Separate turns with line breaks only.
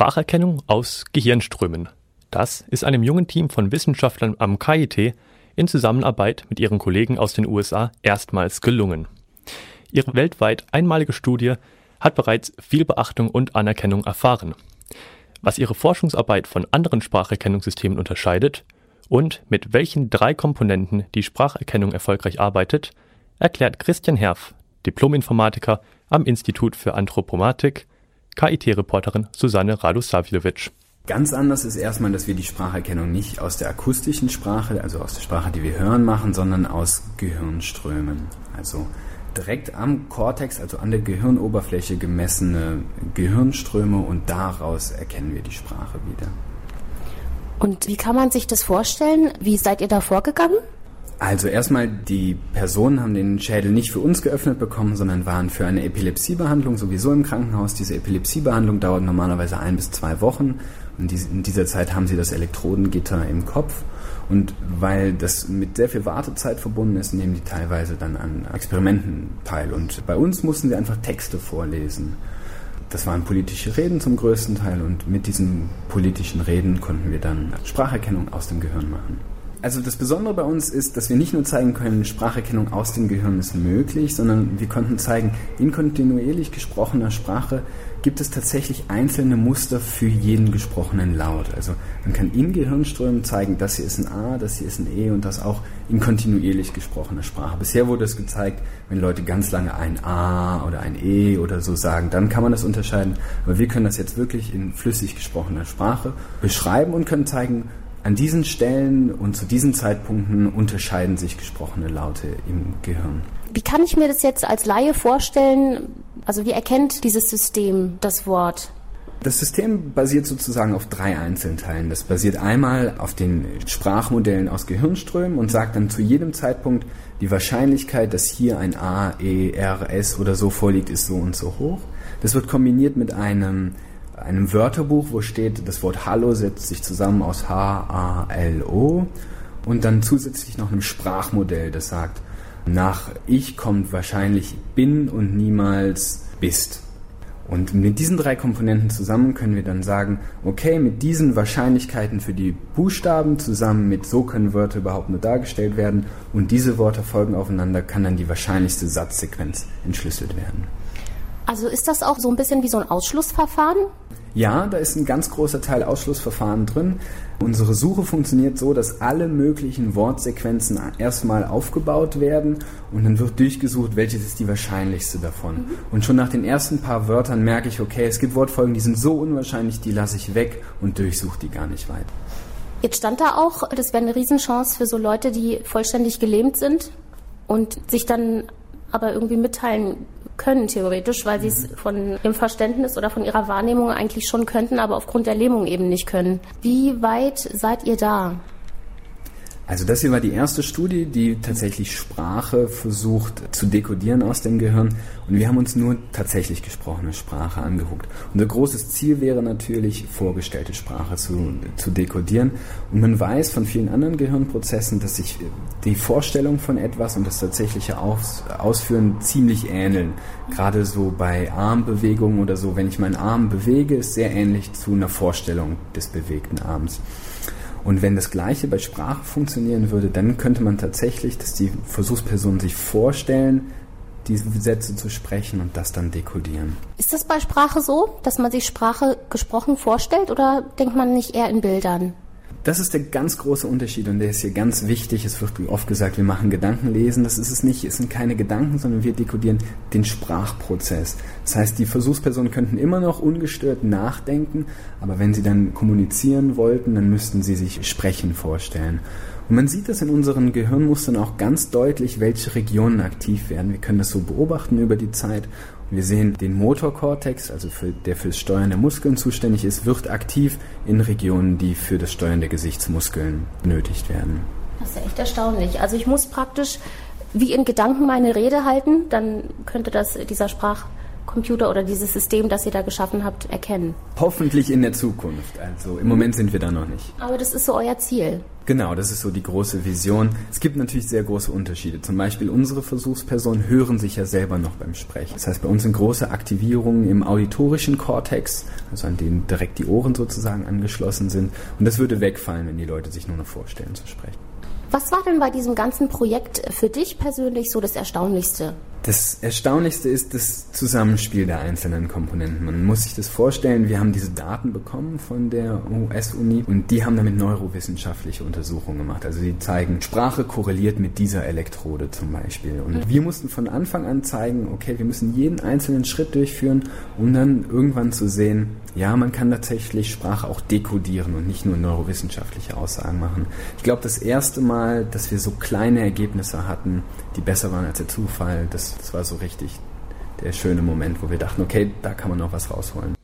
Spracherkennung aus Gehirnströmen. Das ist einem jungen Team von Wissenschaftlern am KIT in Zusammenarbeit mit ihren Kollegen aus den USA erstmals gelungen. Ihre weltweit einmalige Studie hat bereits viel Beachtung und Anerkennung erfahren. Was ihre Forschungsarbeit von anderen Spracherkennungssystemen unterscheidet und mit welchen drei Komponenten die Spracherkennung erfolgreich arbeitet, erklärt Christian Herf, Diplominformatiker am Institut für Anthropomatik, KIT-Reporterin Susanne Radosavljevic.
Ganz anders ist erstmal, dass wir die Spracherkennung nicht aus der akustischen Sprache, also aus der Sprache, die wir hören, machen, sondern aus Gehirnströmen. Also direkt am Kortex, also an der Gehirnoberfläche gemessene Gehirnströme und daraus erkennen wir die Sprache wieder.
Und wie kann man sich das vorstellen? Wie seid ihr da vorgegangen?
Also erstmal, die Personen haben den Schädel nicht für uns geöffnet bekommen, sondern waren für eine Epilepsiebehandlung sowieso im Krankenhaus. Diese Epilepsiebehandlung dauert normalerweise ein bis zwei Wochen. Und in dieser Zeit haben sie das Elektrodengitter im Kopf. Und weil das mit sehr viel Wartezeit verbunden ist, nehmen die teilweise dann an Experimenten teil. Und bei uns mussten sie einfach Texte vorlesen. Das waren politische Reden zum größten Teil und mit diesen politischen Reden konnten wir dann Spracherkennung aus dem Gehirn machen. Also das Besondere bei uns ist, dass wir nicht nur zeigen können, Spracherkennung aus dem Gehirn ist möglich, sondern wir konnten zeigen, in kontinuierlich gesprochener Sprache gibt es tatsächlich einzelne Muster für jeden gesprochenen Laut. Also man kann in Gehirnströmen zeigen, das hier ist ein A, das hier ist ein E und das auch in kontinuierlich gesprochener Sprache. Bisher wurde es gezeigt, wenn Leute ganz lange ein A oder ein E oder so sagen, dann kann man das unterscheiden. Aber wir können das jetzt wirklich in flüssig gesprochener Sprache beschreiben und können zeigen, an diesen Stellen und zu diesen Zeitpunkten unterscheiden sich gesprochene Laute im Gehirn.
Wie kann ich mir das jetzt als Laie vorstellen? Also wie erkennt dieses System das Wort?
Das System basiert sozusagen auf drei Einzelteilen. Das basiert einmal auf den Sprachmodellen aus Gehirnströmen und sagt dann zu jedem Zeitpunkt, die Wahrscheinlichkeit, dass hier ein A, E, R, S oder so vorliegt, ist so und so hoch. Das wird kombiniert mit einem einem Wörterbuch, wo steht, das Wort Hallo setzt sich zusammen aus H-A-L-O und dann zusätzlich noch einem Sprachmodell, das sagt, nach ich kommt wahrscheinlich bin und niemals bist. Und mit diesen drei Komponenten zusammen können wir dann sagen, okay, mit diesen Wahrscheinlichkeiten für die Buchstaben zusammen mit so können Wörter überhaupt nur dargestellt werden und diese Worte folgen aufeinander, kann dann die wahrscheinlichste Satzsequenz entschlüsselt werden.
Also ist das auch so ein bisschen wie so ein Ausschlussverfahren?
Ja, da ist ein ganz großer Teil Ausschlussverfahren drin. Unsere Suche funktioniert so, dass alle möglichen Wortsequenzen erstmal aufgebaut werden und dann wird durchgesucht, welches ist die wahrscheinlichste davon. Mhm. Und schon nach den ersten paar Wörtern merke ich, okay, es gibt Wortfolgen, die sind so unwahrscheinlich, die lasse ich weg und durchsuche die gar nicht weiter.
Jetzt stand da auch, das wäre eine Riesenchance für so Leute, die vollständig gelähmt sind und sich dann aber irgendwie mitteilen können, theoretisch, weil sie es von ihrem Verständnis oder von ihrer Wahrnehmung eigentlich schon könnten, aber aufgrund der Lähmung eben nicht können. Wie weit seid ihr da?
Also das hier war die erste Studie, die tatsächlich Sprache versucht zu dekodieren aus dem Gehirn. Und wir haben uns nur tatsächlich gesprochene Sprache angeguckt. Unser großes Ziel wäre natürlich, vorgestellte Sprache zu, zu dekodieren. Und man weiß von vielen anderen Gehirnprozessen, dass sich die Vorstellung von etwas und das tatsächliche Aus, Ausführen ziemlich ähneln. Gerade so bei Armbewegungen oder so, wenn ich meinen Arm bewege, ist sehr ähnlich zu einer Vorstellung des bewegten Arms. Und wenn das Gleiche bei Sprache funktionieren würde, dann könnte man tatsächlich, dass die Versuchspersonen sich vorstellen, diese Sätze zu sprechen und das dann dekodieren.
Ist das bei Sprache so, dass man sich Sprache gesprochen vorstellt oder denkt man nicht eher in Bildern?
Das ist der ganz große Unterschied und der ist hier ganz wichtig. Es wird oft gesagt, wir machen Gedankenlesen. Das ist es nicht. Es sind keine Gedanken, sondern wir dekodieren den Sprachprozess. Das heißt, die Versuchspersonen könnten immer noch ungestört nachdenken, aber wenn sie dann kommunizieren wollten, dann müssten sie sich Sprechen vorstellen. Und man sieht das in unseren Gehirnmustern auch ganz deutlich, welche Regionen aktiv werden. Wir können das so beobachten über die Zeit wir sehen den Motorkortex, also für, der fürs Steuern der Muskeln zuständig ist, wird aktiv in Regionen, die für das Steuern der Gesichtsmuskeln benötigt werden.
Das ist ja echt erstaunlich. Also ich muss praktisch wie in Gedanken meine Rede halten, dann könnte das dieser Sprach Computer oder dieses System, das ihr da geschaffen habt, erkennen.
Hoffentlich in der Zukunft. Also im Moment sind wir da noch nicht.
Aber das ist so euer Ziel.
Genau, das ist so die große Vision. Es gibt natürlich sehr große Unterschiede. Zum Beispiel unsere Versuchspersonen hören sich ja selber noch beim Sprechen. Das heißt, bei uns sind große Aktivierungen im auditorischen Kortex, also an denen direkt die Ohren sozusagen angeschlossen sind. Und das würde wegfallen, wenn die Leute sich nur noch vorstellen zu sprechen.
Was war denn bei diesem ganzen Projekt für dich persönlich so das Erstaunlichste?
Das Erstaunlichste ist das Zusammenspiel der einzelnen Komponenten. Man muss sich das vorstellen, wir haben diese Daten bekommen von der US-Uni und die haben damit neurowissenschaftliche Untersuchungen gemacht. Also die zeigen, Sprache korreliert mit dieser Elektrode zum Beispiel. Und wir mussten von Anfang an zeigen, okay, wir müssen jeden einzelnen Schritt durchführen, um dann irgendwann zu sehen, ja, man kann tatsächlich Sprache auch dekodieren und nicht nur neurowissenschaftliche Aussagen machen. Ich glaube, das erste Mal, dass wir so kleine Ergebnisse hatten, die besser waren als der Zufall, das das, war so richtig der schöne Moment, wo wir dachten, okay, da kann man noch was rausholen.